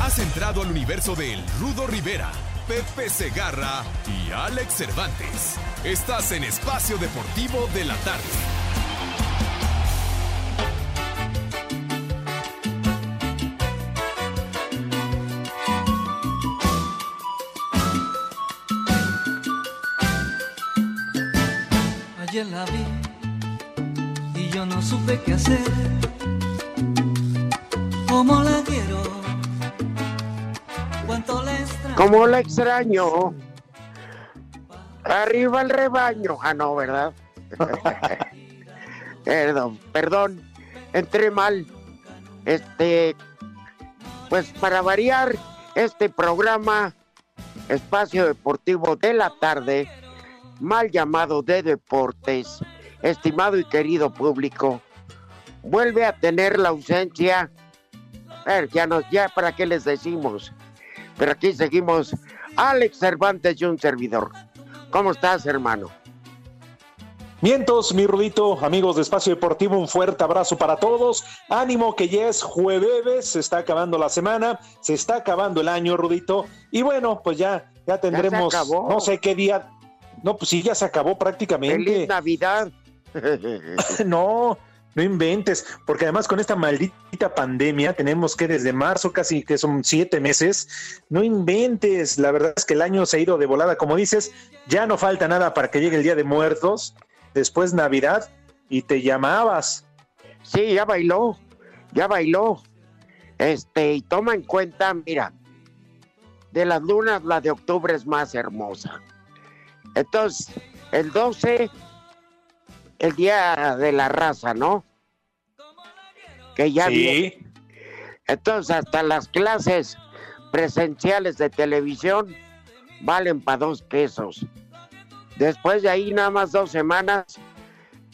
Has entrado al universo de El Rudo Rivera, Pepe Segarra y Alex Cervantes. Estás en Espacio Deportivo de la Tarde. Ayer la vi y yo no supe qué hacer. ¿Cómo la quiero? ¿Cómo la extraño? Arriba el rebaño. Ah, no, ¿verdad? perdón, perdón, entré mal. Este, pues para variar este programa, Espacio Deportivo de la Tarde, mal llamado de deportes, estimado y querido público, vuelve a tener la ausencia. A ver, ya, nos, ya para qué les decimos. Pero aquí seguimos Alex Cervantes y un servidor. ¿Cómo estás, hermano? Mientos, mi Rudito, amigos de Espacio Deportivo, un fuerte abrazo para todos. Ánimo que ya es jueves, se está acabando la semana, se está acabando el año, Rudito. Y bueno, pues ya, ya tendremos, Ya se acabó. no sé qué día. No, pues sí, ya se acabó prácticamente. Feliz Navidad. No, no inventes, porque además con esta maldita pandemia tenemos que desde marzo casi que son siete meses, no inventes, la verdad es que el año se ha ido de volada, como dices, ya no falta nada para que llegue el Día de Muertos, después Navidad y te llamabas. Sí, ya bailó, ya bailó. Este, y toma en cuenta, mira, de las lunas, la de octubre es más hermosa. Entonces, el 12, el día de la raza, ¿no? Que ya viene. Sí, Entonces, hasta las clases presenciales de televisión valen para dos pesos. Después de ahí, nada más dos semanas,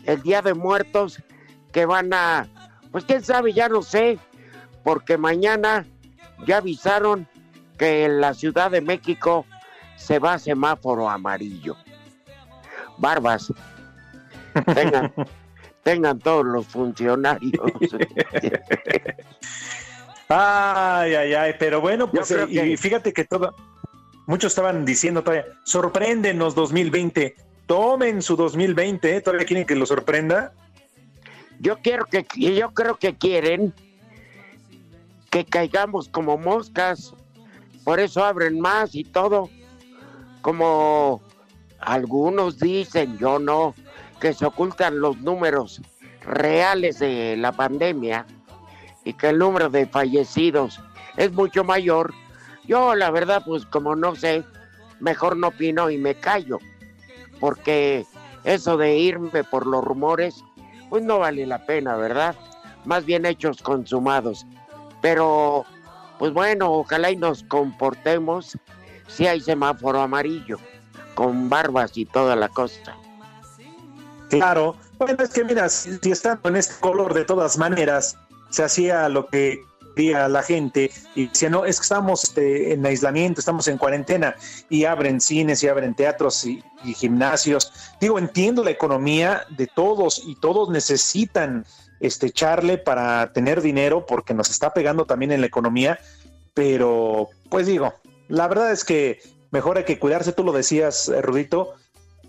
el Día de Muertos, que van a, pues quién sabe, ya no sé, porque mañana ya avisaron que en la Ciudad de México se va a semáforo amarillo. Barbas, tengan, tengan todos los funcionarios. Ay, ay, ay, pero bueno, pues y fíjate que todo, muchos estaban diciendo todavía, sorpréndenos 2020, tomen su 2020, ¿eh? todavía quieren que lo sorprenda. Yo quiero que, yo creo que quieren que caigamos como moscas, por eso abren más y todo, como algunos dicen, yo no, que se ocultan los números reales de la pandemia y que el número de fallecidos es mucho mayor. Yo la verdad, pues como no sé, mejor no opino y me callo, porque eso de irme por los rumores, pues no vale la pena, ¿verdad? Más bien hechos consumados. Pero, pues bueno, ojalá y nos comportemos si hay semáforo amarillo, con barbas y toda la cosa. Claro, bueno, es que mira, si, si estando en este color de todas maneras, se hacía lo que quería la gente y decía, no, es que estamos este, en aislamiento, estamos en cuarentena y abren cines y abren teatros y, y gimnasios. Digo, entiendo la economía de todos y todos necesitan este, echarle para tener dinero porque nos está pegando también en la economía, pero pues digo, la verdad es que mejor hay que cuidarse, tú lo decías, eh, Rudito,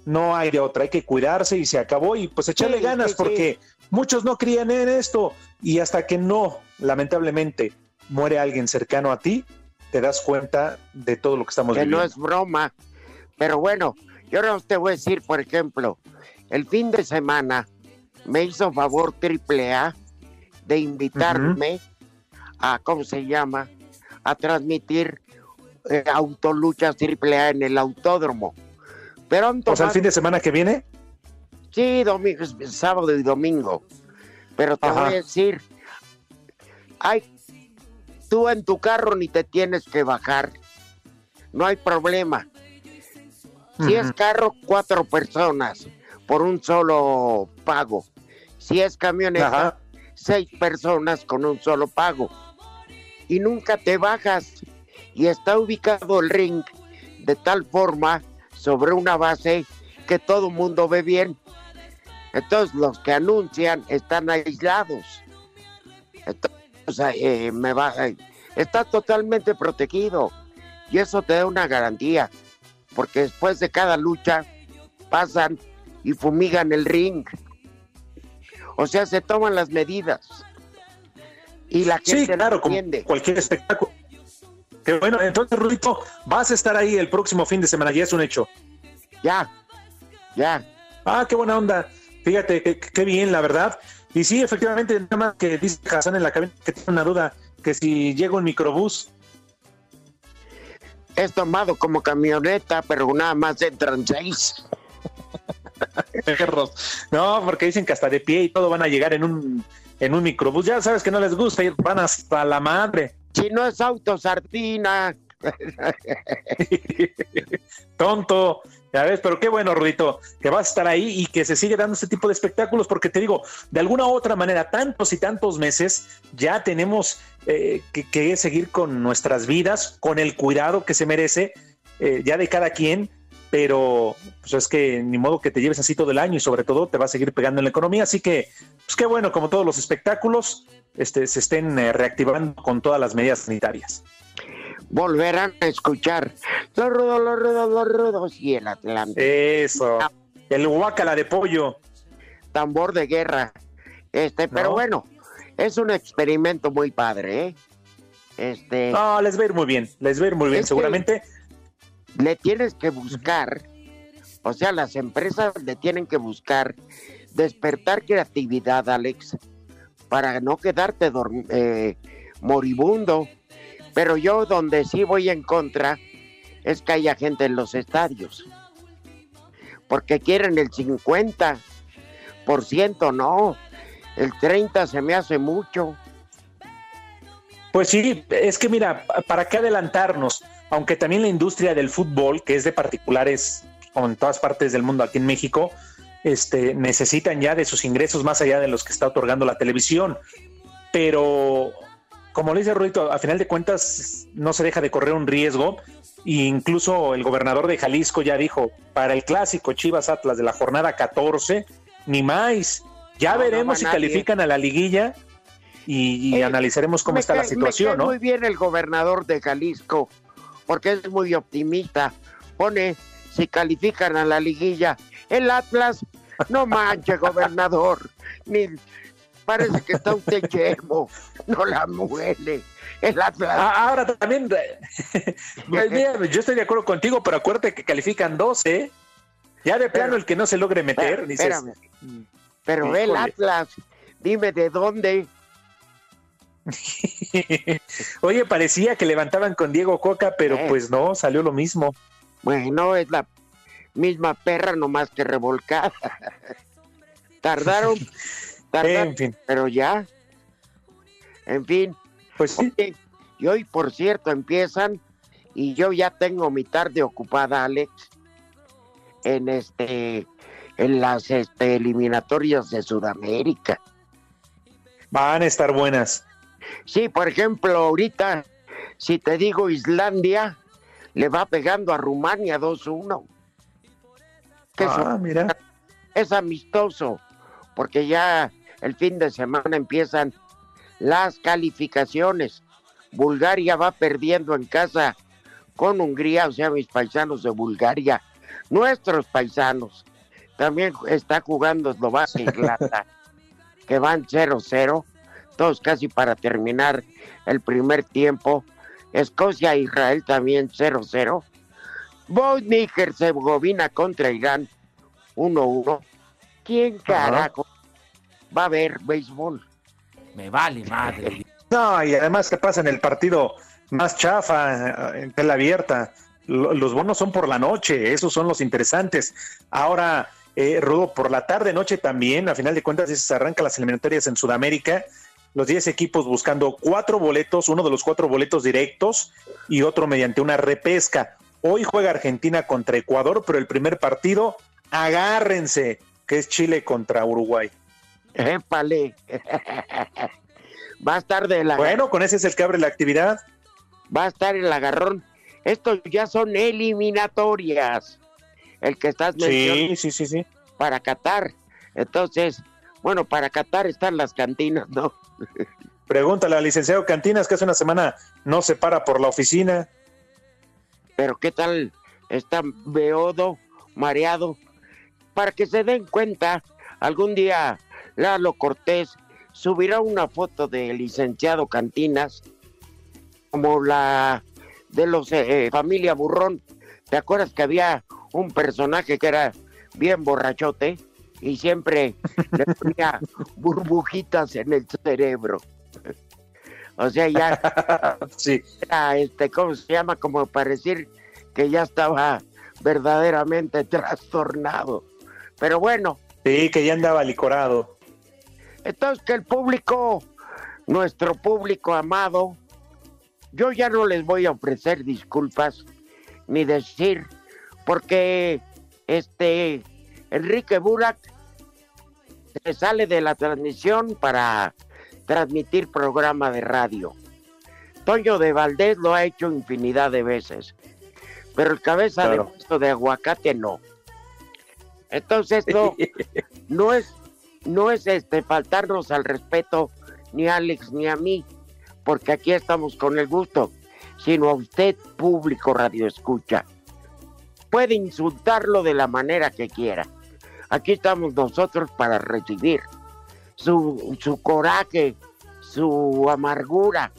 no hay de otra, hay que cuidarse y se acabó y pues echarle Sí, ganas sí, sí. porque muchos no crían en esto y hasta que no, lamentablemente, muere alguien cercano a ti, te das cuenta de todo lo que estamos que viviendo. no es broma. Pero bueno, yo ahora te voy a decir, por ejemplo, el fin de semana me hizo favor Triple A de invitarme a, ¿cómo se llama? A transmitir eh, autoluchas Triple A en el autódromo. Pero han O sea, el fin de semana que viene, Sí, domingo, sábado y domingo. Pero te Ajá. voy a decir, ay, tú en tu carro ni te tienes que bajar. No hay problema. Si es carro, cuatro personas por un solo pago. Si es camioneta, Ajá. seis personas con un solo pago. Y nunca te bajas. Y está ubicado el ring de tal forma sobre una base que todo mundo ve bien. Entonces los que anuncian están aislados. Entonces eh, me baja. Está totalmente protegido. Y eso te da una garantía. Porque después de cada lucha pasan y fumigan el ring. O sea, se toman las medidas. Y la gente Sí, no claro, como entiende. cualquier espectáculo. Qué bueno, entonces, Rudito, vas a estar ahí el próximo fin de semana, ya es un hecho. Ya, ya. Ah, qué buena onda. Fíjate, qué, bien, la verdad. Y sí, efectivamente, nada más que dice Hassan en la cabina que tiene una duda, que si llega un microbús. Es tomado como camioneta, pero nada más entran seis. No, porque dicen que hasta de pie y todo van a llegar en un, en un microbús. Ya sabes que no les gusta ir, van hasta la madre. Si no es auto sardina. Tonto. Ya ves, pero qué bueno, Rudito, que vas a estar ahí y que se sigue dando este tipo de espectáculos, porque te digo, de alguna u otra manera, tantos y tantos meses, ya tenemos eh, que, que seguir con nuestras vidas, con el cuidado que se merece, eh, ya de cada quien, pero pues es que ni modo que te lleves así todo el año y sobre todo te va a seguir pegando en la economía, así que, pues qué bueno, como todos los espectáculos, este, se estén eh, reactivando con todas las medidas sanitarias. Volverán a escuchar los rudos, los rudos, los rudos y el Atlante. Eso, el guácala de pollo. Tambor de guerra. Este, pero No. bueno, es un experimento muy padre, ¿eh? Este, No, les va a ir muy bien, les va a ir muy bien, Es que- seguramente. Le tienes que buscar, o sea, las empresas le tienen que buscar despertar creatividad, Alex, para no quedarte eh, moribundo. Pero yo donde sí voy en contra es que haya gente en los estadios. Porque quieren el 50%, no. El 30 se me hace mucho. Pues sí, es que mira, ¿para qué adelantarnos? Aunque también la industria del fútbol, que es de particulares como en todas partes del mundo, aquí en México, este, necesitan ya de sus ingresos más allá de los que está otorgando la televisión. Pero, como le dice Rudito, a final de cuentas no se deja de correr un riesgo. E incluso el gobernador de Jalisco ya dijo, para el clásico Chivas Atlas de la jornada 14, ni más. Ya No, veremos si califican a la liguilla y, y Eh, analizaremos cómo está la situación, me cae ¿no? muy bien el gobernador de Jalisco, porque es muy optimista. Pone, si califican a la liguilla, el Atlas, no manche, gobernador, ni parece que está usted yermo, no la muele. El Atlas, Ah, ahora también, eh, yo estoy de acuerdo contigo, pero acuérdate que califican 12. Ya de plano el que no se logre meter, Espérame, dices, pero el. Atlas, dime de dónde. oye, parecía que levantaban con Diego Coca, pero Eh. pues no, salió lo mismo. Bueno, es la misma perra, nomás que revolcada. Tardaron, tardaron, En fin, pero ya. En fin, pues sí. oye, y hoy, por cierto, empiezan y yo ya tengo mi tarde ocupada, Alex, en este, en las este, eliminatorias de Sudamérica. Van a estar buenas. Sí, por ejemplo, ahorita, si te digo Islandia, le va pegando a Rumania 2-1. Que eso Ah, mira. es amistoso, porque ya el fin de semana empiezan las calificaciones. Bulgaria va perdiendo en casa con Hungría, o sea, mis paisanos de Bulgaria, nuestros paisanos. También está jugando Eslovaquia e Irlanda, que van 0-0, todos casi para terminar el primer tiempo. Escocia e Israel también 0-0. Bosnia y Herzegovina contra Irán 1-1. ¿Quién carajo va a ver béisbol? Me vale madre. No, y además que pasa en el partido más chafa, eh, en tela abierta. Lo- Los bonos son por la noche, esos son los interesantes. Ahora, eh, Rudo, por la tarde, noche también, a final de cuentas, se arrancan las eliminatorias en Sudamérica. Los 10 equipos buscando cuatro boletos, uno de los cuatro boletos directos y otro mediante una repesca. Hoy juega Argentina contra Ecuador, pero el primer partido, agárrense, que es Chile contra Uruguay. Épale. va a estar de la Bueno, con ese es el que abre la actividad. va a estar el agarrón. Estos ya son eliminatorias. El que estás mencionando Sí, sí, sí, sí. para Qatar. Entonces, bueno, para Qatar están las cantinas, ¿no? Pregúntale al licenciado Cantinas que hace una semana no se para por la oficina. Pero ¿qué tal está Beodo, mareado? Para que se den cuenta, algún día Lalo Cortés subirá una foto del licenciado Cantinas como la de los eh, familia Burrón. ¿Te acuerdas que había un personaje que era bien borrachote y siempre le ponía burbujitas en el cerebro? O sea, ya sí. era, este, ¿cómo se llama? Como para decir que ya estaba verdaderamente trastornado. Pero bueno, Sí, que ya andaba licorado. entonces que el público, nuestro público amado, yo ya no les voy a ofrecer disculpas ni decir, porque este Enrique Burak se sale de la transmisión para transmitir programa de radio. Toño de Valdés lo ha hecho infinidad de veces, pero el cabeza Claro. de puesto de aguacate no. Entonces no, no es, no es este faltarnos al respeto ni a Alex ni a mí, porque aquí estamos con el gusto, sino a usted, público radio escucha. Puede insultarlo de la manera que quiera. Aquí estamos nosotros para recibir su, su coraje, su amargura.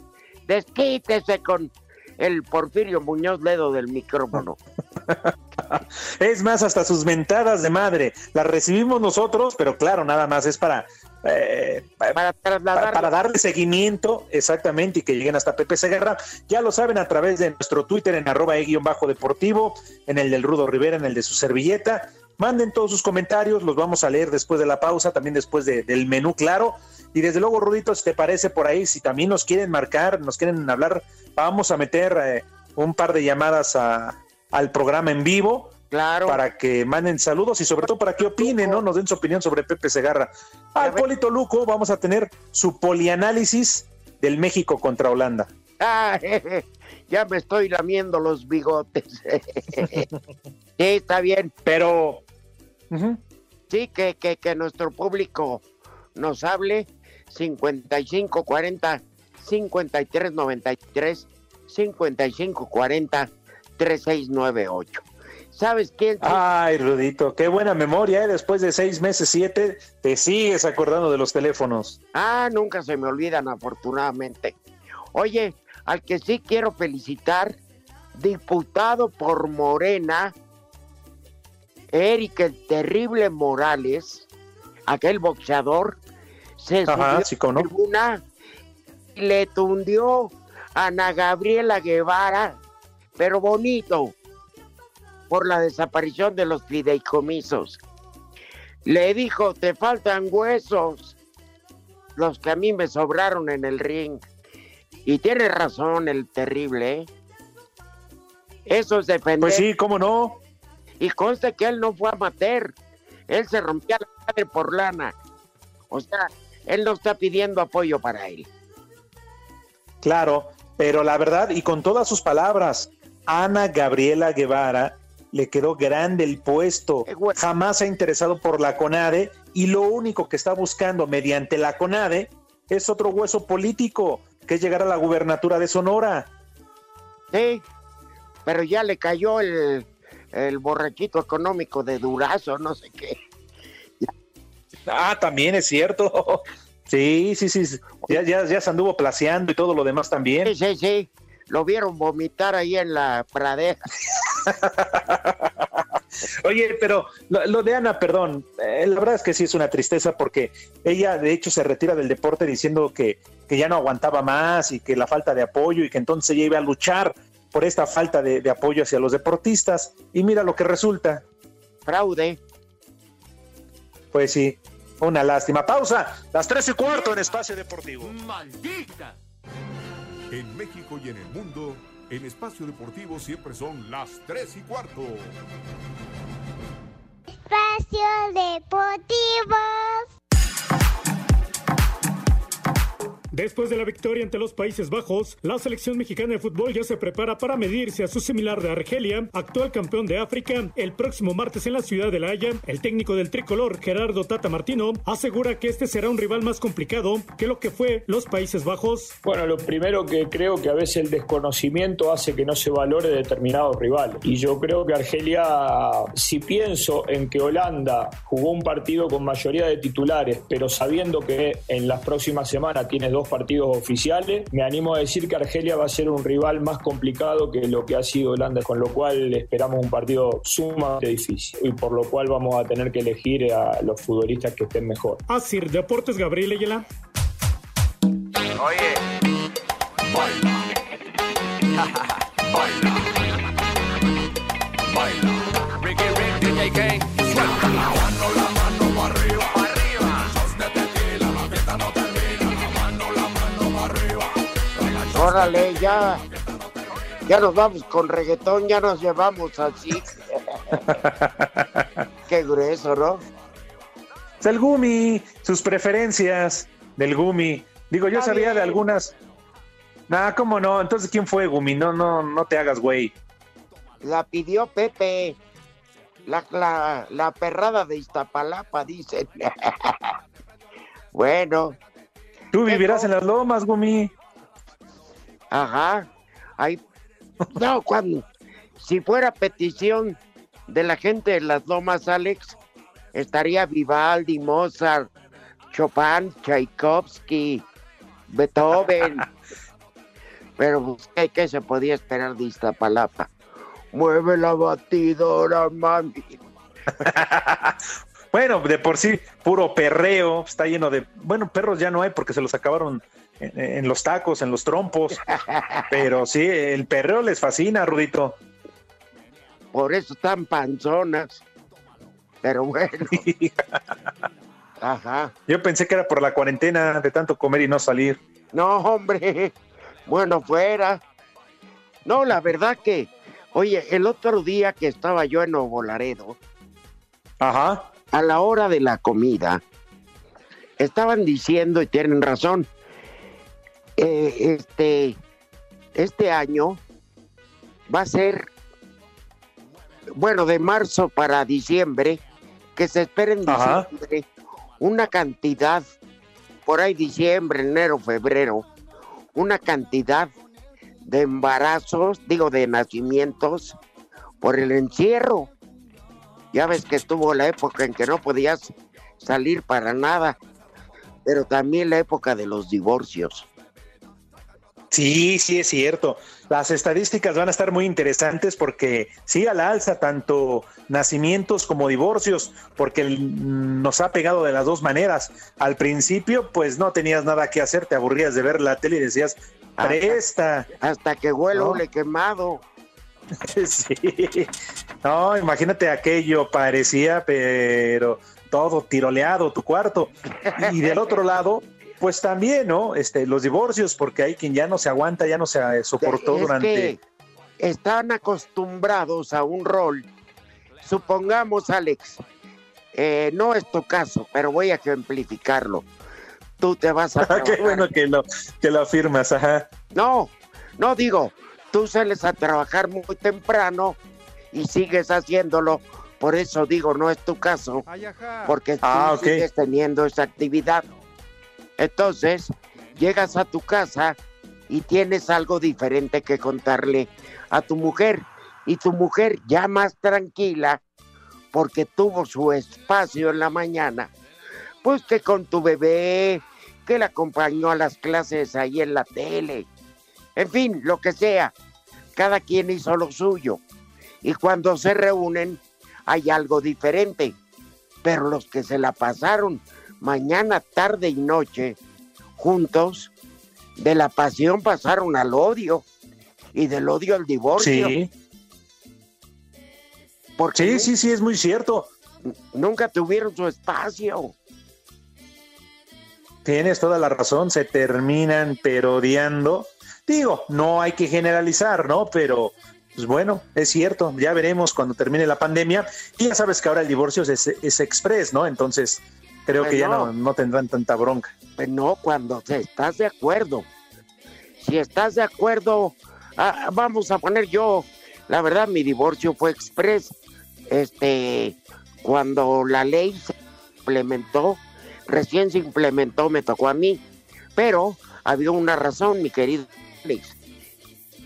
Desquítese con el Porfirio Muñoz Ledo del micrófono. Es más, hasta sus mentadas de madre las recibimos nosotros, pero claro, nada más es para, eh, pa- Para pa- trasladar para darle seguimiento exactamente y que lleguen hasta Pepe Segarra. Ya lo saben a través de nuestro Twitter en arroba e guion bajo deportivo, en el del Rudo Rivera, en el de su servilleta. Manden todos sus comentarios, los vamos a leer después de la pausa, también después de- del menú, claro. Y desde luego, Rudito, si te parece por ahí, si también nos quieren marcar, nos quieren hablar, vamos a meter eh, un par de llamadas a- al programa en vivo Claro. para que manden saludos y sobre todo para que opinen, ¿no? Nos den su opinión sobre Pepe Segarra. Al Polito Luco vamos a tener su polianálisis del México contra Holanda. Ah, ya me estoy lamiendo los bigotes. sí, está bien. Pero Sí, que, que, que nuestro público nos hable 55 40 53 93 55 40 3698. ¿Sabes quién? ay, Rudito, qué buena memoria, ¿eh? Después de seis meses, siete, te sigues acordando de los teléfonos. Ah, nunca se me olvidan, afortunadamente. Oye, al que sí quiero felicitar, diputado por Morena, Eric el Terrible Morales, aquel boxeador, se Ajá, subió a la tribuna y le tundió a Ana Gabriela Guevara, pero bonito, por la desaparición de los fideicomisos. Le dijo, te faltan huesos, los que a mí me sobraron en el ring. Y tiene razón el terrible, ¿eh? Eso es defender. Pues sí, cómo no. Y conste que él no fue amateur. Él se rompía la madre por lana. O sea, él no está pidiendo apoyo para él. Claro, pero la verdad, y con todas sus palabras, Ana Gabriela Guevara le quedó grande el puesto. Jamás se ha interesado por la CONADE y lo único que está buscando mediante la CONADE es otro hueso político, que es llegar a la gubernatura de Sonora. Sí, pero ya le cayó el, el borrachito económico de Durazo, no sé qué. Ah, también es cierto. Sí, sí, sí. Ya, ya, ya se anduvo placeando y todo lo demás también. Sí, sí, sí. lo vieron vomitar ahí en la pradera. Oye, pero lo, de Ana, perdón, eh, la verdad es que sí es una tristeza porque ella de hecho se retira del deporte diciendo que, que, ya no aguantaba más y que la falta de apoyo y que entonces ella iba a luchar por esta falta de, de apoyo hacia los deportistas. Y mira lo que resulta. Fraude. Pues sí, una lástima. Pausa, las tres y cuarto en Espacio Deportivo. ¡Maldita! En México y en el mundo, en Espacio Deportivo siempre son las tres y cuarto. Espacio Deportivo. Después de la victoria ante los Países Bajos, la selección mexicana de fútbol ya se prepara para medirse a su similar de Argelia, actual campeón de África, el próximo martes en la ciudad de La Haya. El técnico del tricolor, Gerardo Tata Martino, asegura que este será un rival más complicado que lo que fue los Países Bajos. Bueno, lo primero que creo que a veces el desconocimiento hace que no se valore determinado rival. Y yo creo que Argelia, si pienso en que Holanda jugó un partido con mayoría de titulares, pero sabiendo que en las próximas semanas tiene dos partidos oficiales. Me animo a decir que Argelia va a ser un rival más complicado que lo que ha sido Holanda, con lo cual esperamos un partido sumamente difícil y por lo cual vamos a tener que elegir a los futbolistas que estén mejor. Así, Deportes Gabriel Ayala. Oye. Órale, ya. Ya nos vamos con reggaetón, ya nos llevamos así. Qué grueso, ¿no? Es el Gumi, sus preferencias del Gumi. Digo, yo Está sabía de algunas. Nah, ¿cómo no? Entonces, ¿quién fue Gumi? No, no, no te hagas, güey. La pidió Pepe. La, la, la perrada de Iztapalapa, dicen. bueno, Tú ¿Qué vivirás no? en las lomas, Gumi. Ajá. Ahí. No, cuando. Si fuera petición de la gente de las lomas, Alex, estaría Vivaldi, Mozart, Chopin, Tchaikovsky, Beethoven. Pero pues, ¿qué, qué se podía esperar de Iztapalapa? Mueve la batidora, mami. Bueno, de por sí, puro perreo, está lleno de... Bueno, perros ya no hay porque se los acabaron en, en los tacos, en los trompos. Pero sí, el perreo les fascina, Rudito. Por eso están panzonas. Pero bueno. Ajá. Yo pensé que era por la cuarentena de tanto comer y no salir. No, hombre. Bueno, fuera. No, la verdad que, oye, el otro día que estaba yo en Nuevo Laredo, Ajá. a la hora de la comida, estaban diciendo, y tienen razón, eh, este, este año va a ser, bueno, de marzo para diciembre, que se espera en Ajá. diciembre una cantidad, por ahí diciembre, enero, febrero, una cantidad de embarazos, digo, de nacimientos por el encierro. Ya ves que estuvo la época en que no podías salir para nada, pero también la época de los divorcios. Sí, sí, es cierto. Las estadísticas van a estar muy interesantes porque sí, a la alza, tanto nacimientos como divorcios, porque el- nos ha pegado de las dos maneras. Al principio, pues no tenías nada que hacer, te aburrías de ver la tele y decías, presta. Hasta que huele No. hule quemado. Sí. No, imagínate aquello, parecía, pero todo tiroleado, tu cuarto. Y del otro lado, pues también, ¿no? Este, los divorcios, porque hay quien ya no se aguanta, ya no se eh, soportó es durante. que están acostumbrados a un rol. Supongamos, Alex, eh, no es tu caso, pero voy a ejemplificarlo. Tú te vas a Ah, Qué bueno que lo, que lo afirmas, ajá. No, no digo, tú sales a trabajar muy temprano y sigues haciéndolo. Por eso digo, no es tu caso, porque tú Ah, ok. sigues teniendo esa actividad. Entonces, llegas a tu casa y tienes algo diferente que contarle a tu mujer. Y tu mujer ya más tranquila, porque tuvo su espacio en la mañana, pues que con tu bebé, que la acompañó a las clases ahí en la tele, En fin, lo que sea. Cada quien hizo lo suyo. Y cuando se reúnen hay algo diferente. Pero los que se la pasaron mañana, tarde y noche juntos, de la pasión pasaron al odio y del odio al divorcio. Sí. Porque Sí, sí, sí, es muy cierto. nunca tuvieron su espacio. Tienes toda la razón, se terminan pero odiando. Digo, no hay que generalizar, ¿no? Pero, pues bueno, es cierto, ya veremos cuando termine la pandemia. Y ya sabes que ahora el divorcio es, es express, ¿no? Entonces, creo que ya no, no tendrán tanta bronca. Pues no, cuando estás de acuerdo. Si estás de acuerdo, ah, vamos a poner yo, la verdad, mi divorcio fue express. Este, cuando la ley se implementó, recién se implementó, me tocó a mí. Pero había una razón, mi querido Alex.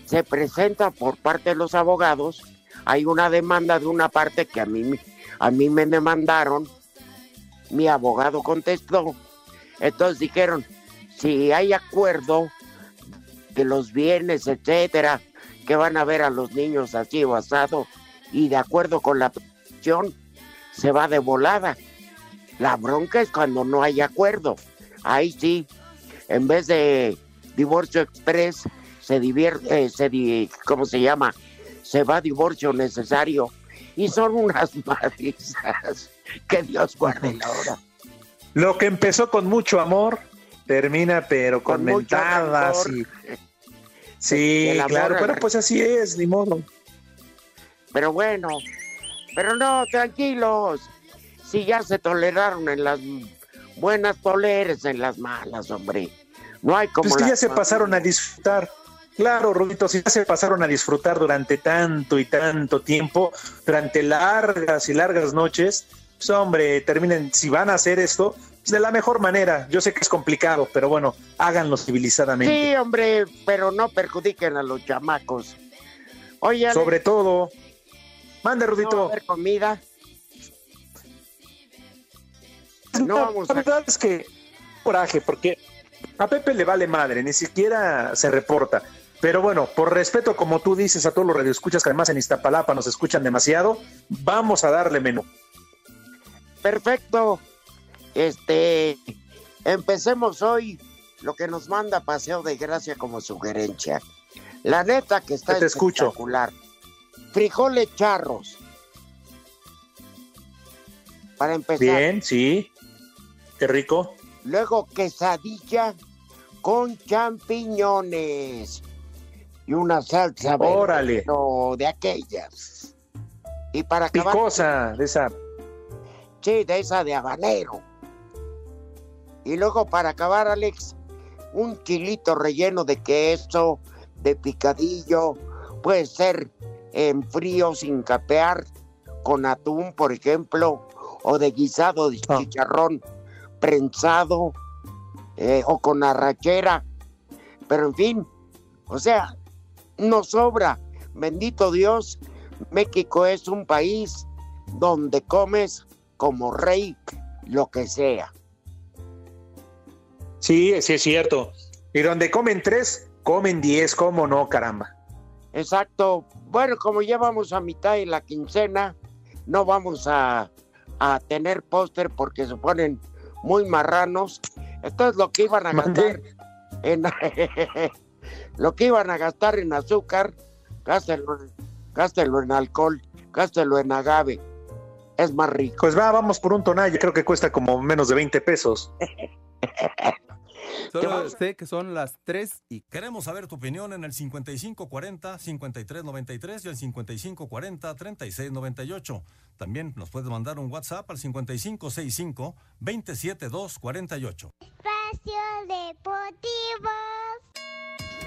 Se presenta por parte de los abogados, hay una demanda de una parte que a mí, a mí me demandaron, mi abogado contestó, entonces dijeron, si hay acuerdo de los bienes, etcétera, que van a ver a los niños así o asado, y de acuerdo con la petición, se va de volada. La bronca es cuando no hay acuerdo. Ahí sí, en vez de divorcio express, se divierte, eh, se di- ¿cómo se llama? Se va divorcio necesario. Y son unas madrizas. Que Dios guarde la hora. Lo que empezó con mucho amor, termina pero con, Con mentadas y... Sí, amor claro, pero pues así es, ni modo. Pero bueno, pero no, tranquilos. Si ya se toleraron en las buenas, toleres en las malas, hombre. No hay como Pues que ya se pasaron a disfrutar. Claro, Rudito, si ya se pasaron a disfrutar durante tanto y tanto tiempo, durante largas y largas noches, pues hombre, terminen, si van a hacer esto, pues, de la mejor manera. Yo sé que es complicado, pero bueno, háganlo civilizadamente. Sí, hombre, pero no perjudiquen a los chamacos. Oye, Sobre todo, mande, ¿no va a Rudito. haber comida? No vamos la verdad es que coraje, porque a Pepe le vale madre, ni siquiera se reporta. Pero bueno, por respeto, como tú dices, a todos los radioescuchas que además en Iztapalapa nos escuchan demasiado, vamos a darle menú. Perfecto. Este, empecemos hoy lo que nos manda Paseo de Gracia como sugerencia. La neta que está Te escucho. espectacular. Frijoles charros. Para empezar. Bien, sí. Qué rico. Luego quesadilla con champiñones. Y una salsa Órale. de aquellas. Y para acabar, Picosa de esa. Sí, de esa de habanero. Y luego para acabar, Alex, un kilito relleno de queso, de picadillo, puede ser en frío sin capear, con atún, por ejemplo, o de guisado de Ah. chicharrón prensado, eh, o con arrachera. Pero en fin, o sea, no sobra. Bendito Dios, México es un país donde comes como rey lo que sea. Sí, sí es cierto. Y donde comen tres, comen diez, ¿cómo no, caramba? Exacto. Bueno, como ya vamos a mitad de la quincena, no vamos a, a tener póster porque se ponen muy marranos. Entonces lo que iban a gastar en lo que iban a gastar en azúcar, gástenlo, gástenlo en alcohol, gástenlo en agave. Es más rico. Pues va, vamos por un tonalla, creo que cuesta como menos de 20 pesos. Solo sé que son las 3 y Queremos saber tu opinión en el 5540-5393 y el 5540-3698. También nos puedes mandar un WhatsApp al 5565-27248. Espacio Deportivo.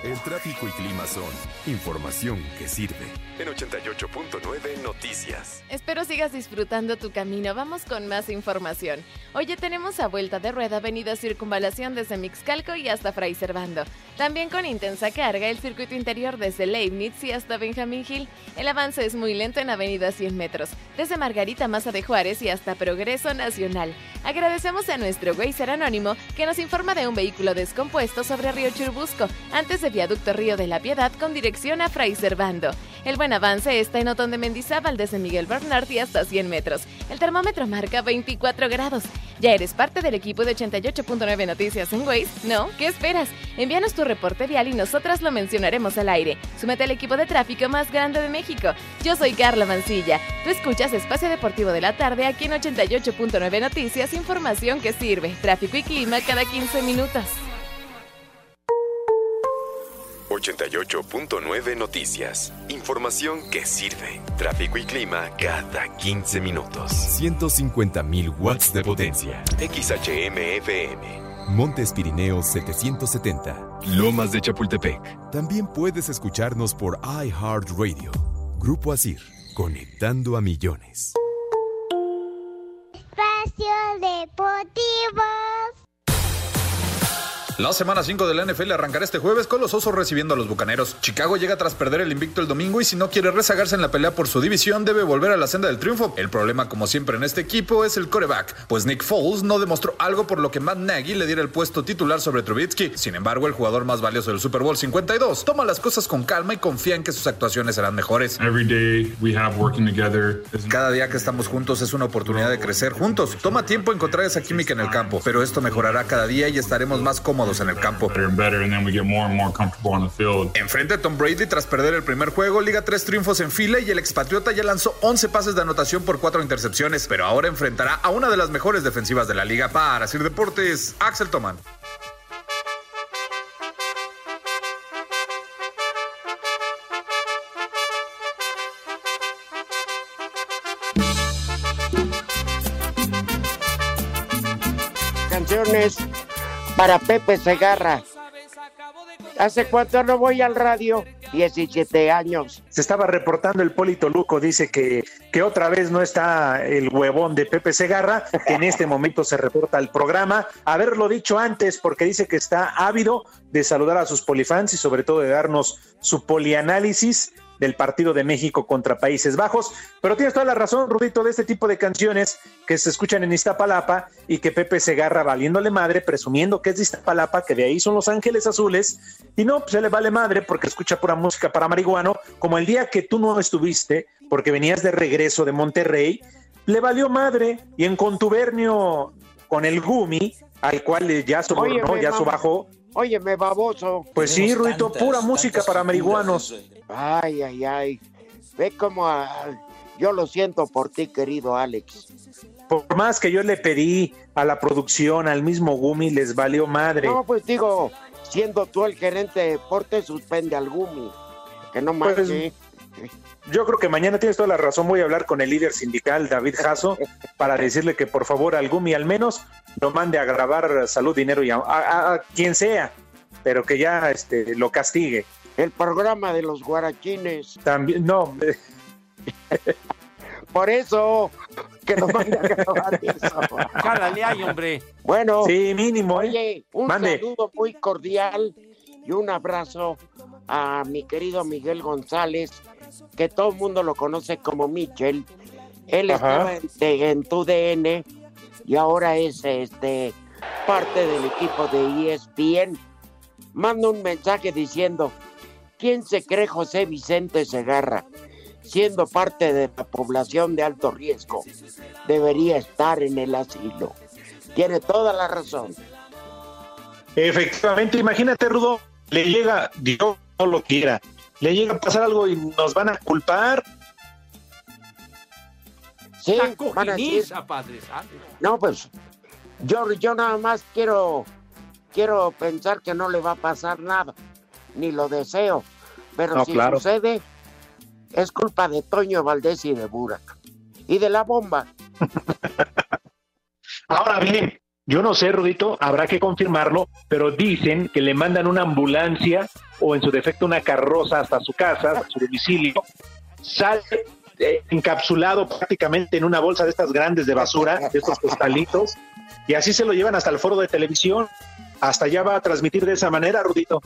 El tráfico y clima son información que sirve. En 88.9 Noticias. Espero sigas disfrutando tu camino. Vamos con más información. Ya tenemos a vuelta de rueda Avenida Circunvalación desde Mixcalco y hasta Fray Servando. También con intensa carga el circuito interior desde Leibniz y hasta Benjamín Hill. El avance es muy lento en Avenida 100 metros, desde Margarita Maza de Juárez y hasta Progreso Nacional. Agradecemos a nuestro Weiser Anónimo que nos informa de un vehículo descompuesto sobre Río Churubusco antes de Viaducto Río de la Piedad con dirección a Fray Servando. El buen avance está en Otón de Mendizábal desde Miguel Bernard y hasta 100 metros. El termómetro marca 24 grados. ¿Ya eres parte del equipo de 88.9 Noticias en Waze? ¿No? ¿Qué esperas? Envíanos tu reporte vial y nosotras lo mencionaremos al aire. Súmete al equipo de tráfico más grande de México. Yo soy Carla Mancilla. Tú escuchas Espacio Deportivo de la Tarde aquí en 88.9 Noticias, información que sirve. Tráfico y clima cada 15 minutos. 88.9 Noticias. Información que sirve. Tráfico y clima cada 15 minutos. 150.000 watts de potencia. XHMFM. Montes Pirineos 770. Lomas de Chapultepec. También puedes escucharnos por iHeartRadio. Grupo Asir. Conectando a millones. Espacio Deportivo. La semana 5 de la NFL arrancará este jueves con los Osos recibiendo a los Bucaneros. Chicago llega tras perder el invicto el domingo y si no quiere rezagarse en la pelea por su división debe volver a la senda del triunfo. El problema como siempre en este equipo es el coreback, pues Nick Foles no demostró algo por lo que Matt Nagy le diera el puesto titular sobre Trubisky. Sin embargo, el jugador más valioso del Super Bowl 52 toma las cosas con calma y confía en que sus actuaciones serán mejores. Cada día que estamos juntos es una oportunidad de crecer juntos. Toma tiempo encontrar esa química en el campo, pero esto mejorará cada día y estaremos más cómodos en el campo. Enfrente a Tom Brady tras perder el primer juego, liga tres triunfos en fila y el expatriota ya lanzó 11 pases de anotación por cuatro intercepciones, pero ahora enfrentará a una de las mejores defensivas de la liga para Sir Deportes, Axel Toman. Para Pepe Segarra. ¿Hace cuánto no voy al radio? 17 años. Se estaba reportando el Polito Luco, dice que, que otra vez no está el huevón de Pepe Segarra, que en este momento se reporta al programa. Haberlo dicho antes, porque dice que está ávido de saludar a sus polifans y sobre todo de darnos su polianálisis del partido de México contra Países Bajos. Pero tienes toda la razón, Rudito, de este tipo de canciones que se escuchan en Iztapalapa y que Pepe Segarra valiéndole madre, presumiendo que es de Iztapalapa, que de ahí son los Ángeles Azules, y no, pues se le vale madre porque escucha pura música para marihuano, como el día que tú no estuviste, porque venías de regreso de Monterrey, le valió madre y en contubernio con el Gumi, al cual ya sobornó, ya subajó, Óyeme, baboso. Pues sí, Ruito, pura música para marihuanos. Ay, ay, ay. Ve cómo ah, yo lo siento por ti, querido Alex. Por más que yo le pedí a la producción, al mismo Gumi, les valió madre. No, pues digo, siendo tú el gerente de deporte, suspende al Gumi. Que no Pues, manches. Yo creo que mañana tienes toda la razón. Voy a hablar con el líder sindical, David Jasso, para decirle que por favor al Gumi al menos lo mande a grabar Salud, Dinero y a, a- a quien sea, pero que ya este, lo castigue. El programa de los guarachines. También, no. Por eso, que nos mande a grabar eso. Jálale ahí, hombre. Bueno. Sí, mínimo, ¿eh? Oye, un Mande. saludo muy cordial y un abrazo a mi querido Miguel González, que todo el mundo lo conoce como Michel. Él Ajá. estaba en, en tu DN y ahora es este parte del equipo de ESPN. Manda un mensaje diciendo, ¿quién se cree José Vicente Segarra? Siendo parte de la población de alto riesgo, debería estar en el asilo. Tiene toda la razón. Efectivamente, imagínate, Rudo, le llega, Dios no lo quiera, le llega a pasar algo y nos van a culpar. Sí, van a decir, cojiniza, Padre Santo. no, pues yo, yo nada más quiero, quiero pensar que no le va a pasar nada, ni lo deseo, pero No, si claro. sucede, es culpa de Toño Valdés y de Burak. Y de la bomba. Ahora bien, yo no sé, Rudito, habrá que confirmarlo, pero dicen que le mandan una ambulancia o en su defecto una carroza hasta su casa, hasta su domicilio, sale eh, encapsulado prácticamente en una bolsa de estas grandes de basura, de estos costalitos, y así se lo llevan hasta el foro de televisión. Hasta allá va a transmitir de esa manera, Rudito.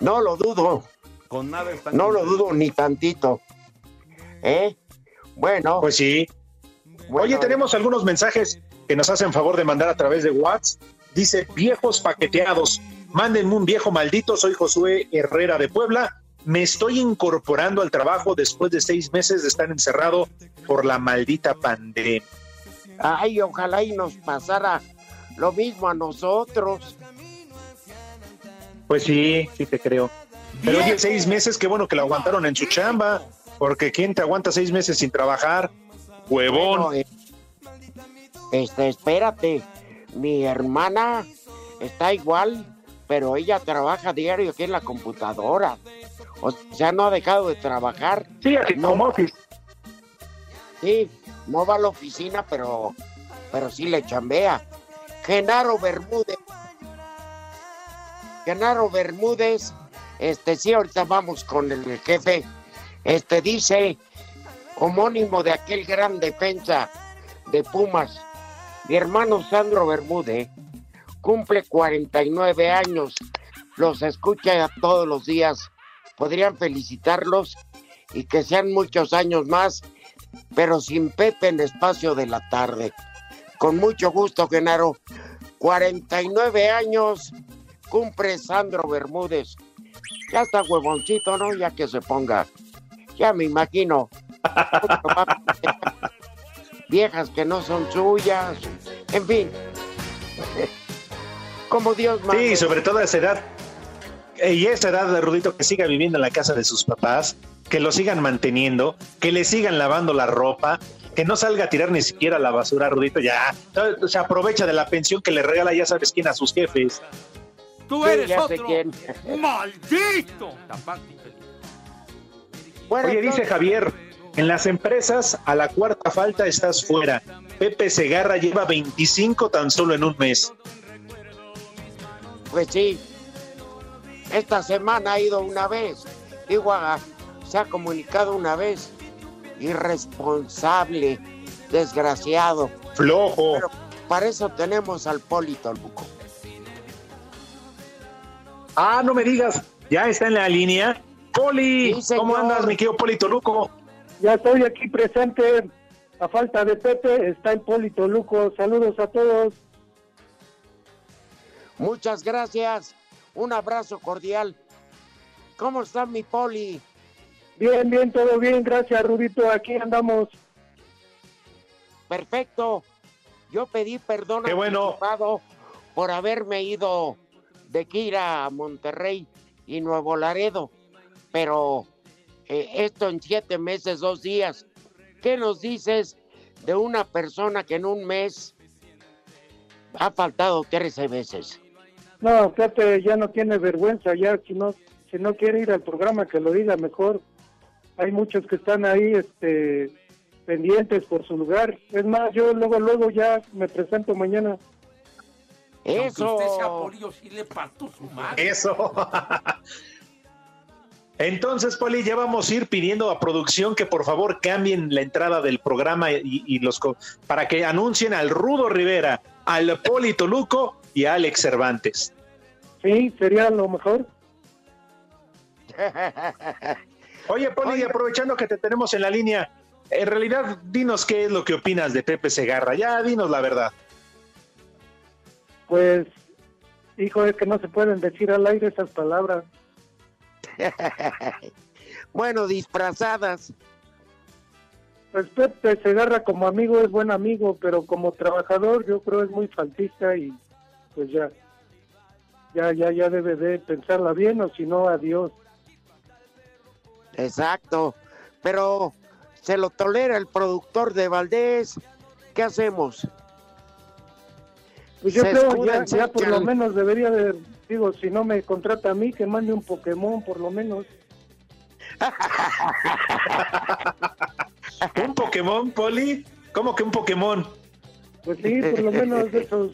No lo dudo, Con nada no lo dudo ni tantito. ¿Eh? Bueno. Pues sí. Oye, tenemos algunos mensajes que nos hacen favor de mandar a través de WhatsApp. Dice, viejos paqueteados, Mándenme un viejo maldito, soy Josué Herrera de Puebla. Me estoy incorporando al trabajo después de seis meses de estar encerrado por la maldita pandemia. Ay, ojalá y nos pasara lo mismo a nosotros. Pues sí, sí te creo. Pero oye, seis meses, qué bueno que lo aguantaron en su chamba, porque ¿quién te aguanta seis meses sin trabajar? Huevón. Bueno, eh, este, espérate, mi hermana está igual, pero ella trabaja diario aquí en la computadora. O sea, no ha dejado de trabajar. Sí, así no, como office. Sí, no va a la oficina, pero, pero sí le chambea. Genaro Bermúdez. Genaro Bermúdez, este sí, ahorita vamos con el jefe. Este dice, homónimo de aquel gran defensa de Pumas, mi hermano Sandro Bermúdez cumple 49 años, los escucha todos los días. Podrían felicitarlos y que sean muchos años más, pero sin Pepe en espacio de la tarde. Con mucho gusto, Genaro. 49 años cumple Sandro Bermúdez. Ya está huevoncito, ¿no? Ya que se ponga. Ya me imagino. Viejas que no son suyas. En fin. Como Dios manda. Sí, sobre todo a esa edad. Y esa edad de Rudito que siga viviendo en la casa de sus papás, que lo sigan manteniendo, que le sigan lavando la ropa, que no salga a tirar ni siquiera la basura, Rudito, ya. Se aprovecha de la pensión que le regala, ya sabes quién, a sus jefes. Tú eres otro. quién. ¡Maldito! Bueno, Oye, dice Javier, en las empresas a la cuarta falta estás fuera. Pepe Segarra lleva 25 tan solo en un mes. Pues sí. Esta semana ha ido una vez. Digo, a- se ha comunicado una vez. Irresponsable, desgraciado. Flojo. Pero para eso tenemos al Polito Luco. Ah, no me digas, ya está en la línea. Poli, Sí. ¿cómo andas, mi querido Polito Luco? Ya estoy aquí presente. A falta de Pepe está Hipólito Luco. Saludos a todos. Muchas gracias. Un abrazo cordial. ¿Cómo está mi Poli? Bien, bien, todo bien. Gracias, Rudito. Aquí andamos. Perfecto. Yo pedí perdón Qué bueno. por haberme ido de gira a Monterrey y Nuevo Laredo. Pero eh, esto en siete meses, dos días. ¿Qué nos dices de una persona que en un mes ha faltado 13 veces? No, Pepe ya no tiene vergüenza. Ya, si no, si no quiere ir al programa, que lo diga mejor. Hay muchos que están ahí, este, pendientes por su lugar. Es más, yo luego, luego ya me presento mañana. Eso. Aunque usted sea polillo, sí le parto su madre. Eso. Entonces, Poli, ya vamos a ir pidiendo a producción que por favor cambien la entrada del programa y, y los para que anuncien al Rudo Rivera, al Poli Toluco y a Alex Cervantes. Sí, sería lo mejor. Oye, Poli, Oye. aprovechando que te tenemos en la línea, en realidad dinos qué es lo que opinas de Pepe Segarra. Ya dinos la verdad. Pues, hijo, es que no se pueden decir al aire esas palabras. bueno, disfrazadas. Pues Pepe Segarra como amigo es buen amigo, pero como trabajador yo creo es muy faltista y pues ya, ya, ya, ya debe de pensarla bien o si no, adiós. Exacto. Pero se lo tolera el productor de Valdés. ¿Qué hacemos? Pues yo Se creo escuda ya, ya por lo menos debería de, digo, si no me contrata a mí, que mande un Pokémon por lo menos. ¿Un Pokémon, Poli? ¿Cómo que un Pokémon? Pues sí, por lo menos de esos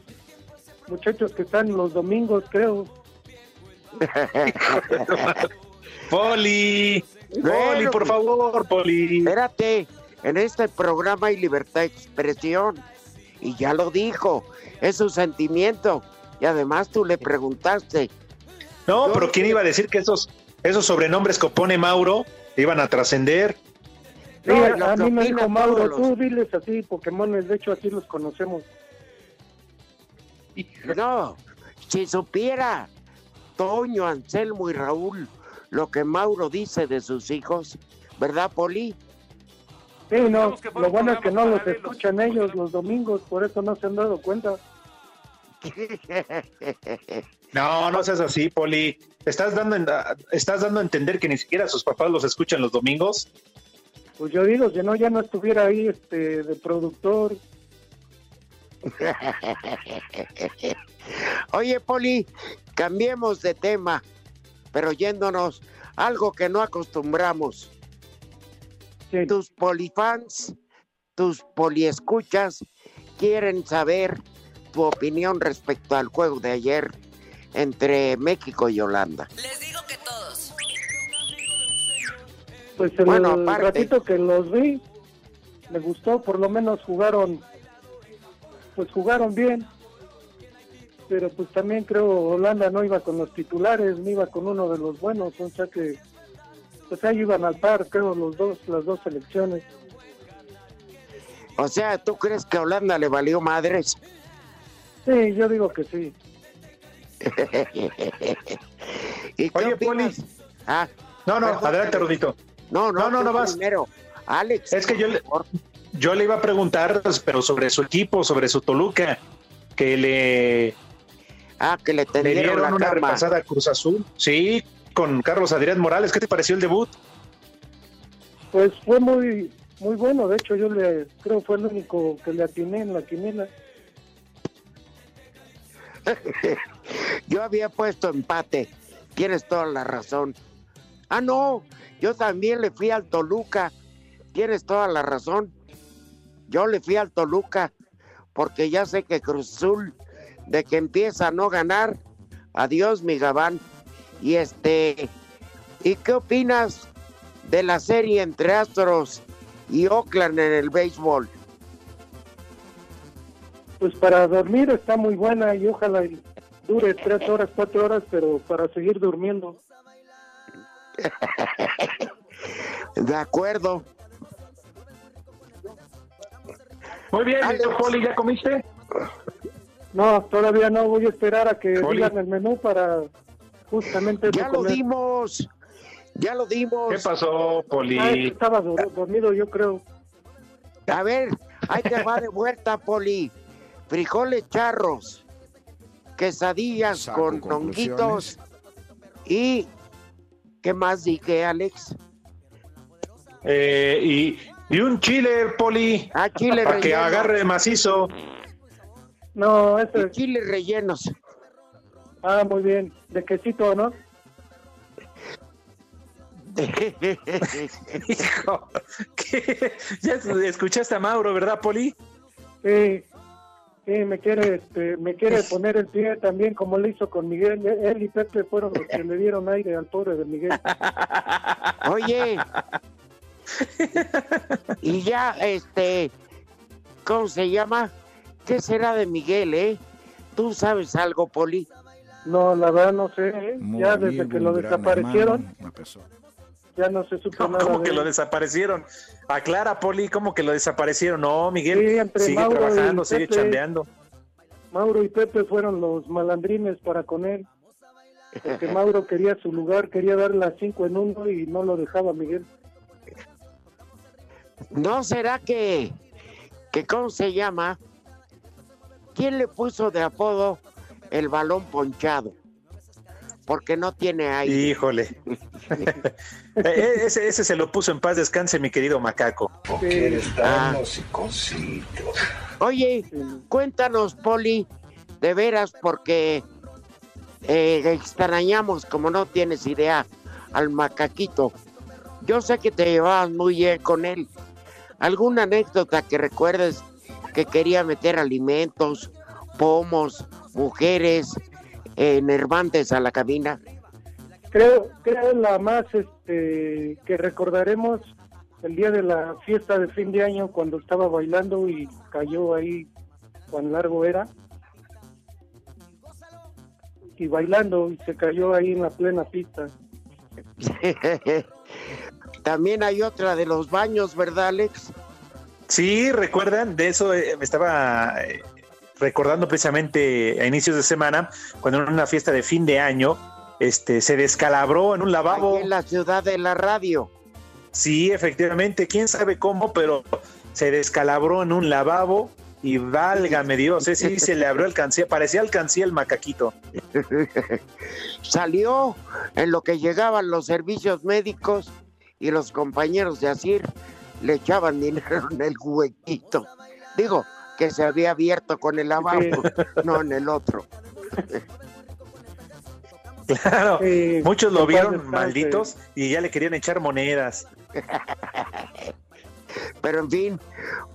muchachos que están los domingos, creo. Poli, Poli, por pues, favor, Poli. Espérate, en este programa hay libertad de expresión. Y ya lo dijo, es su sentimiento. Y además tú le preguntaste. No, Yo- pero ¿quién iba a decir que esos, esos sobrenombres que pone Mauro iban a trascender? Sí, No, a, lo a mí me dijo Mauro, los- tú diles así, Pokémones, de hecho así los conocemos. No, si supiera Toño, Anselmo y Raúl lo que Mauro dice de sus hijos, ¿verdad, Poli? Sí, no, lo bueno es que no los escuchan ellos los domingos, por eso no se han dado cuenta. No, no seas así, Poli. ¿Estás dando, en- ¿Estás dando a entender que ni siquiera sus papás los escuchan los domingos? Pues yo digo, si no, ya no estuviera ahí este de productor. Oye, Poli, cambiemos de tema, pero yéndonos algo que no acostumbramos. Tus polifans, tus poliescuchas quieren saber tu opinión respecto al juego de ayer entre México y Holanda. Pues el Bueno, aparte. ratito que los vi, me gustó, por lo menos jugaron, pues jugaron bien. Pero pues también creo Holanda no iba con los titulares, ni iba con uno de los buenos, o sea que pues ahí iban al par, creo los dos, las dos selecciones. O sea, ¿tú crees que a Holanda le valió madres? Sí, yo digo que sí. ¿Y qué Oye, opinas? Ah, No, no, adelante, pero- Rudito. No, no, No, no, vas. Primero, Alex. Es que yo le, yo le iba a preguntar, pero sobre su equipo, sobre su Toluca, que le, Ah, que le le dieron la una cama. repasada a Cruz Azul. Sí, con Carlos Adrián Morales. ¿Qué te pareció el debut? Pues fue muy muy bueno, de hecho yo le creo fue el único que le atiné en la quiniela. Yo había puesto empate. Tienes toda la razón. Ah, no. Yo también le fui al Toluca. Tienes toda la razón. Yo le fui al Toluca porque ya sé que Cruz Azul, de que empieza a no ganar, adiós mi Gabán. Y este, ¿y qué opinas de la serie entre Astros y Oakland en el béisbol? Pues para dormir está muy buena y ojalá y dure tres horas, cuatro horas, pero para seguir durmiendo. De acuerdo. Muy bien, Poli, ¿ya comiste? No, todavía no voy a esperar a que Poli. digan el menú para justamente Ya lo comer. dimos. Ya lo dimos. ¿Qué pasó, Ah, que Poli? estaba dor- dormido, yo creo. A ver, ahí te va de vuelta, Poli. Frijoles charros, quesadillas Saco con honguitos y... ¿Qué más dije, Alex? Eh, y, y un chile, Poli. Ah, chile Para que relleno. agarre macizo. No, Y ese, chiles rellenos. ah, muy bien, de quesito, ¿no? Hijo, ¿qué? Ya escuchaste a Mauro, ¿verdad, Poli? Sí, sí, me quiere, este, me quiere poner el pie también como le hizo con Miguel. Él y Pepe fueron los que le dieron aire al pobre de Miguel. Oye. y ya, este, ¿cómo se llama? ¿Qué será de Miguel, eh? ¿Tú sabes algo, Poli? No, la verdad no sé, ¿eh? Ya desde bien, que lo desaparecieron, hermano. Ya no se supo ¿Cómo, nada cómo de que él. lo desaparecieron? Aclara, Poli, ¿cómo que lo desaparecieron? No, Miguel, Sí, entre sigue Mauro trabajando, sigue Pepe. chambeando. Mauro y Pepe fueron los malandrines para con él. Porque Mauro quería su lugar, quería dar las cinco en uno y no lo dejaba Miguel. ¿No será que, que cómo se llama? ¿Quién le puso de apodo el balón ponchado? Porque no tiene aire. Híjole. Eh, ese, ese se lo puso en paz descanse, mi querido macaco. Ah. Oye, cuéntanos, Poli, de veras, porque eh, extrañamos, como no tienes idea, al macaquito. Yo sé que te llevabas muy bien con él. ¿Alguna anécdota que recuerdes que quería meter alimentos, pomos, mujeres, nervantes a la cabina? Creo, creo la más este, que recordaremos el día de la fiesta de fin de año cuando estaba bailando y cayó ahí Juan Largo era. Y bailando y se cayó ahí en la plena pista. También hay otra de los baños, ¿verdad, Alex? Sí, recuerdan, de eso eh, me estaba eh, recordando precisamente a inicios de semana, cuando en una fiesta de fin de año, este, se descalabró en un lavabo. En la ciudad de la radio. Sí, efectivamente, quién sabe cómo, pero se descalabró en un lavabo y válgame Dios, ese sí se le abrió alcancía, parecía alcancía el macaquito. Salió en lo que llegaban los servicios médicos y los compañeros de Asir le echaban dinero en el huequito. Digo, que se había abierto con el lavabo, no en el otro. Claro, Sí, muchos lo vieron descanse. malditos y ya le querían echar monedas. Pero en fin,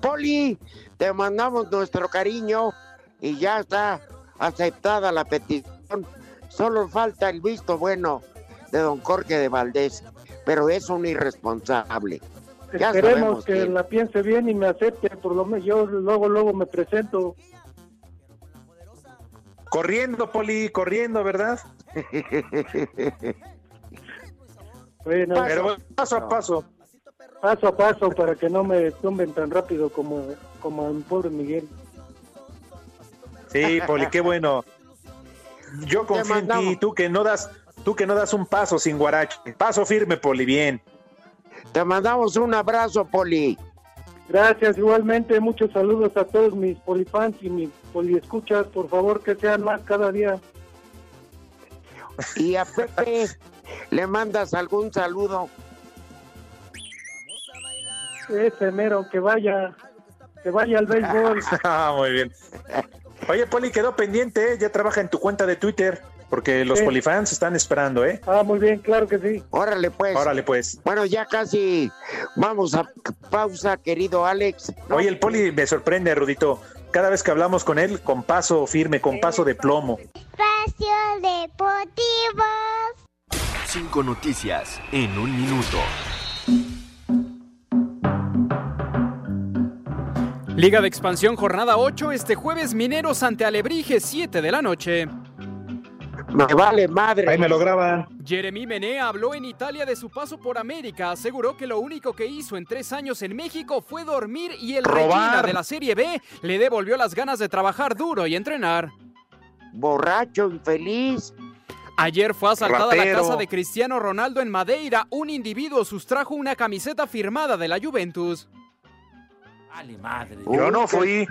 Poli, te mandamos nuestro cariño y ya está aceptada la petición. Solo falta el visto bueno de don Jorge de Valdés, pero es un irresponsable. Ya Esperemos que quién. la piense bien y me acepte, por lo menos yo luego, luego me presento. Corriendo, Poli, corriendo, ¿verdad? Bueno, Pero bueno, paso a paso. paso a paso para que no me tumben tan rápido como, como el pobre Miguel. Sí, Poli, qué bueno. Yo confío en ti, tú que no das, tú que no das un paso sin guarache. Paso firme, Poli, bien. Te mandamos un abrazo, Poli. Gracias, igualmente, muchos saludos a todos mis polifans y mis poliescuchas, por favor que sean más cada día. Y a Pepe, ¿le mandas algún saludo? Ese mero, que vaya, que vaya al béisbol. Ah, muy bien. Oye, Poli, quedó pendiente, ¿eh? ya trabaja en tu cuenta de Twitter, porque los Sí. polifans están esperando, ¿eh? Ah, muy bien, claro que sí. Órale, pues. Órale, pues. Bueno, ya casi vamos a pausa, querido Alex. Oye, el Poli me sorprende, Rudito. Cada vez que hablamos con él, con paso firme, con paso de plomo. Espacio Deportivo. Cinco noticias en un minuto. Liga de Expansión Jornada 8, este jueves Mineros ante Alebrije, 7 de la noche. Me vale madre. Ahí me lo graban. Jeremy Menea habló en Italia de su paso por América. Aseguró que lo único que hizo en tres años en México fue dormir y el Robar. Regina de la Serie B le devolvió las ganas de trabajar duro y entrenar. Borracho, infeliz. Ayer fue asaltada la casa de Cristiano Ronaldo en Madeira. Un individuo sustrajo una camiseta firmada de la Juventus. Vale, madre. Yo no fui.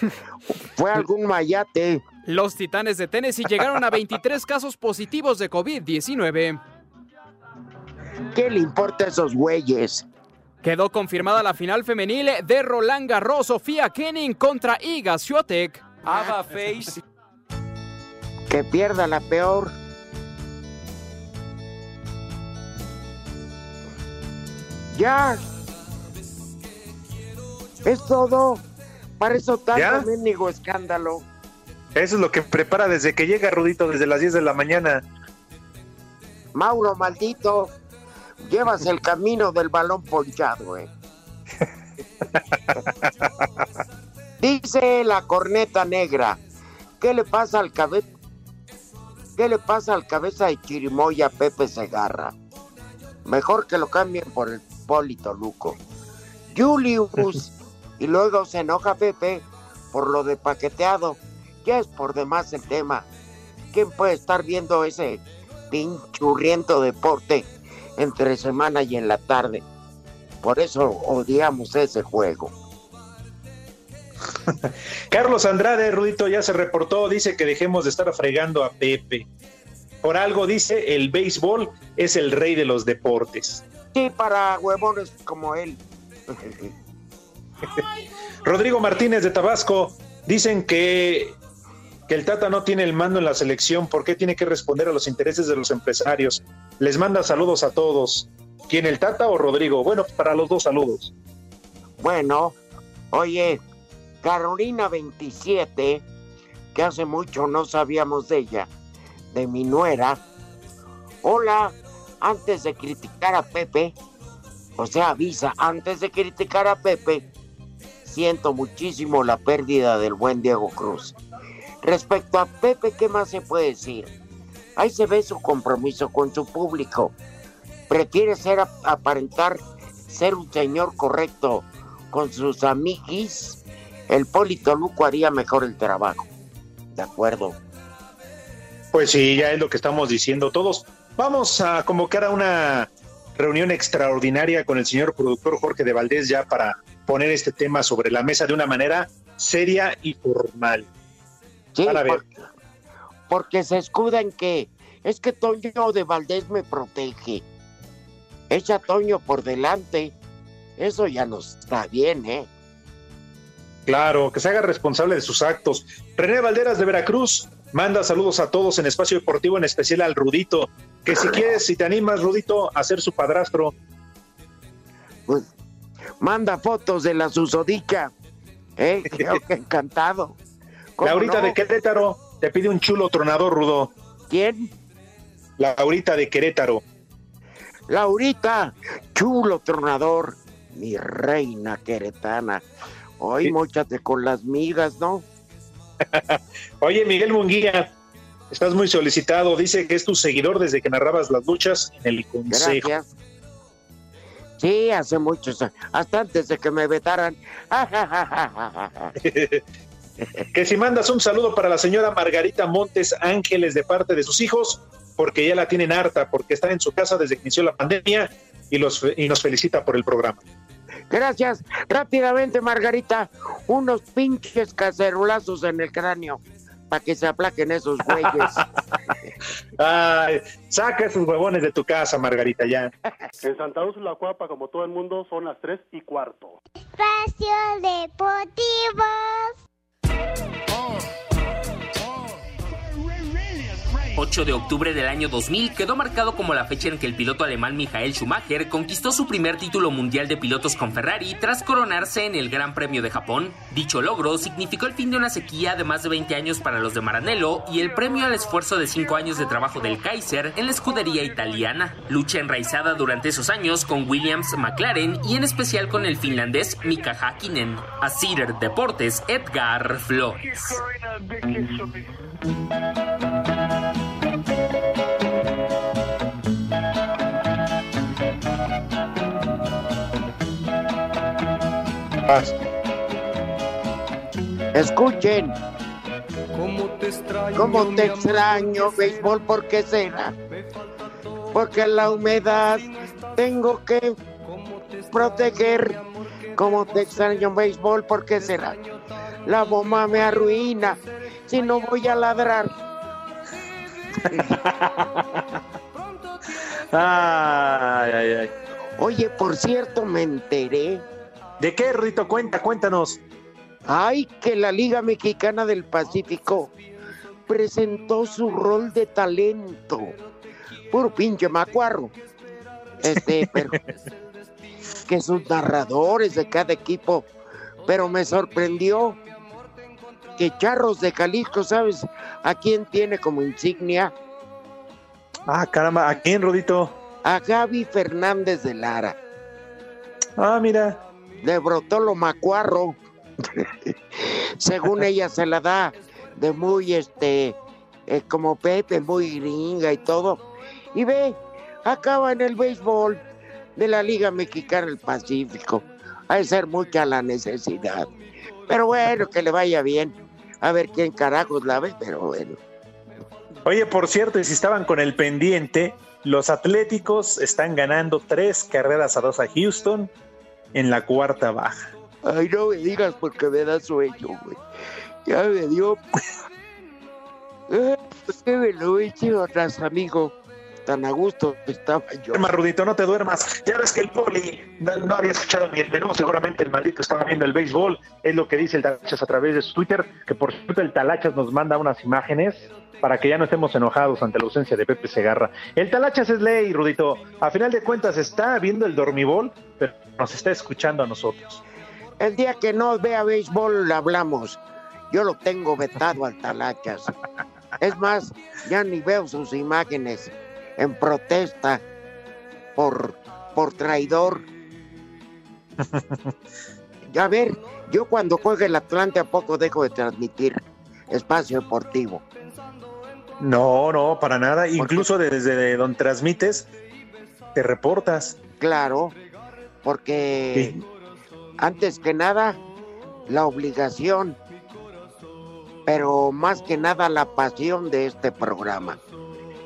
Fue algún mayate. Los Titanes de Tennessee llegaron a 23 casos positivos de COVID-19. ¿Qué le importa a esos güeyes? Quedó confirmada la final femenil de Roland Garros, Sofía Kenning contra Iga Swiatek. Ava Face. Que pierda la peor. Ya. Es todo. Para eso tanto mendigo escándalo. Eso es lo que prepara desde que llega Rudito, desde las 10 de la mañana. Mauro, maldito. Llevas el camino del balón ponchado, eh. Dice la corneta negra. ¿Qué le pasa al cabeza? ¿Qué le pasa al cabeza de Chirimoya Pepe Segarra? Mejor que lo cambien por el Polito Luco. Julius. y luego se enoja Pepe por lo de paqueteado. Ya es por demás el tema. ¿Quién puede estar viendo ese pinchurriento deporte entre semana y en la tarde? Por eso odiamos ese juego. Carlos Andrade, Rudito, ya se reportó, dice que dejemos de estar fregando a Pepe. Por algo dice, el béisbol es el rey de los deportes. Sí, para huevones como él. Rodrigo Martínez de Tabasco, dicen que, el Tata no tiene el mando en la selección, ¿por qué tiene que responder a los intereses de los empresarios? Les manda saludos a todos. ¿Quién, el Tata o Rodrigo? Bueno, para los dos saludos. Bueno, oye, Carolina 27, que hace mucho no sabíamos de ella, de mi nuera. Hola, antes de criticar a Pepe, o sea, avisa, antes de criticar a Pepe, siento muchísimo la pérdida del buen Diego Cruz. Respecto a Pepe, ¿qué más se puede decir? Ahí se ve su compromiso con su público. Prefiere ser aparentar ser un señor correcto con sus amiguis. El Polito Luco haría mejor el trabajo. De acuerdo. Pues sí, ya es lo que estamos diciendo todos. Vamos a convocar a una reunión extraordinaria con el señor productor Jorge de Valdés ya para poner este tema sobre la mesa de una manera seria y formal. Sí, porque, porque se escuda en que es que Toño de Valdés me protege. Echa a Toño por delante. Eso ya no está bien, ¿eh? Claro, que se haga responsable de sus actos. René Valderas de Veracruz manda saludos a todos en Espacio Deportivo, en especial al Rudito. Que si quieres, si te animas, Rudito, a ser su padrastro. Pues manda fotos de la susodicha. ¿Eh? Creo que encantado. ¿Cómo Laurita no? de Querétaro te pide un chulo tronador, Rudo. ¿Quién? Laurita de Querétaro. Laurita, chulo tronador, mi reina queretana. Hoy Sí. móchate con las migas, ¿no? Oye, Miguel Munguía, estás muy solicitado. Dice que es tu seguidor desde que narrabas las luchas en el consejo. Gracias. Sí, hace muchos, hasta antes de que me vetaran. que si mandas un saludo para la señora Margarita Montes Ángeles de parte de sus hijos, porque ya la tienen harta, porque están en su casa desde que inició la pandemia y, los, y nos felicita por el programa. Gracias. Rápidamente, Margarita, unos pinches cacerolazos en el cráneo para que se aplaquen esos güeyes. Ay, saca esos huevones de tu casa, Margarita, ya. En Santa Úrsula, Cuapa, como todo el mundo, son las 3 y cuarto. Espacio Deportivo. Uh. 8 de octubre del año 2000 quedó marcado como la fecha en que el piloto alemán Michael Schumacher conquistó su primer título mundial de pilotos con Ferrari tras coronarse en el Gran Premio de Japón. Dicho logro significó el fin de una sequía de más de 20 años para los de Maranello y el premio al esfuerzo de 5 años de trabajo del Kaiser en la escudería italiana. Lucha enraizada durante esos años con Williams McLaren y en especial con el finlandés Mika Hakkinen. A Cider Deportes, Edgar Flores. Escuchen, ¿Cómo te extraño? ¿cómo mi te amor? extraño, béisbol? ¿Por qué será? Porque la humedad tengo que proteger. ¿Cómo te extraño, béisbol? ¿Por qué será? La bomba me arruina. Si no voy a ladrar. Ay, ay, ay. Oye, por cierto, me enteré. ¿De qué, Rito? Cuenta, cuéntanos. Ay, que la Liga Mexicana del Pacífico presentó su rol de talento. Puro pinche macuarro. Este, pero que sus narradores de cada equipo. Pero me sorprendió que Charros de Jalisco, ¿sabes a quién tiene como insignia? Ah, caramba, ¿a quién, Rudito? A Gaby Fernández de Lara. Ah, mira. Le brotó lo macuarro. Según ella se la da de muy, este, eh, como Pepe, muy gringa y todo. Y ve, acaba en el béisbol de la Liga Mexicana del Pacífico. Ha de ser mucha la necesidad. Pero bueno, que le vaya bien. A ver quién carajos la ve, pero bueno. Oye, por cierto, y si estaban con el pendiente, los Atléticos están ganando tres carreras a dos a Houston en la cuarta baja. Ay, no me digas porque me da sueño, güey. Ya me dio. Ay, ¿por qué me lo he hecho atrás, amigo? Tan a gusto estaba yo. Duerma, Rudito, no te duermas. Ya ves que el poli no, no había escuchado ni el menú, seguramente el maldito estaba viendo el béisbol. Es lo que dice el Talachas a través de su Twitter, que por cierto el Talachas nos manda unas imágenes para que ya no estemos enojados ante la ausencia de Pepe Segarra. El Talachas es ley, Rudito. A final de cuentas está viendo el dormibol, pero nos está escuchando a nosotros. El día que no vea béisbol hablamos. Yo lo tengo vetado al Talachas. Es más, ya ni veo sus imágenes en protesta por, por traidor. A ver, yo cuando juegue el Atlante a poco dejo de transmitir espacio deportivo. No, no, para nada. Incluso desde donde transmites, te reportas. Claro, porque antes que nada, la obligación pero más que nada la pasión de este programa.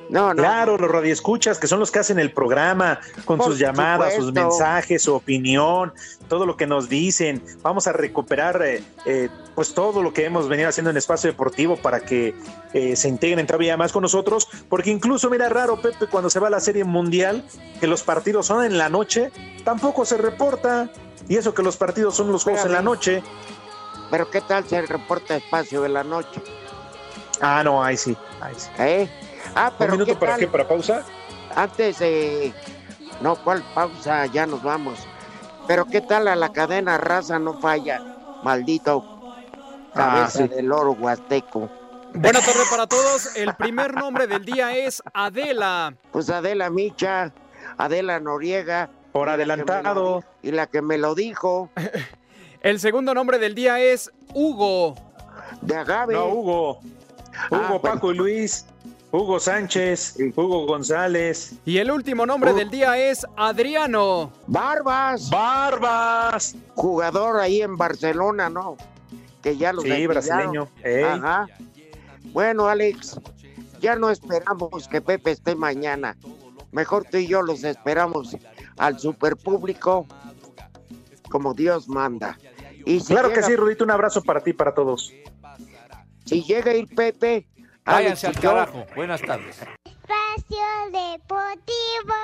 No, no. Claro, los radioescuchas, que son los que hacen el programa, con Por sus llamadas, sus mensajes, su opinión, todo lo que nos dicen. Vamos a recuperar eh, eh, pues todo lo que hemos venido haciendo en Espacio Deportivo para que eh, se integren todavía más con nosotros, porque incluso, mira, raro, Pepe, cuando se va a la Serie Mundial, que los partidos son en la noche, tampoco se reporta. Y eso que los partidos son los juegos en la noche. Pero ¿qué tal se reporta espacio de la noche? Ah, no, ahí sí, ahí sí. ¿Eh? Ah, pero ¿Un minuto ¿qué para tal? qué? ¿Para pausa? Antes de... No, ¿cuál pausa? Ya nos vamos. Pero ¿qué tal a la cadena raza no falla? Maldito Ah, cabeza sí. del oro huasteco. Buena tarde para todos. El primer nombre del día es Adela. Pues Adela Micha, Adela Noriega. Por y la que me adelantado. Y la que me lo dijo. El segundo nombre del día es Hugo. De Agave. No, Hugo. Hugo, Ah, Paco y Luis. Hugo Sánchez. Hugo González. Y el último nombre del día es Adriano. Barbas. Barbas. Jugador ahí en Barcelona, ¿no? Que ya lo Sí, brasileño. Ey. Ajá. Bueno, Alex, ya no esperamos que Pepe esté mañana. Mejor tú y yo los esperamos al super público como Dios manda. Y si Claro que sí, Rudito. Un abrazo para ti y para todos. Si llega a ir Pepe, Váyanse al carajo. Buenas tardes. Espacio Deportivo.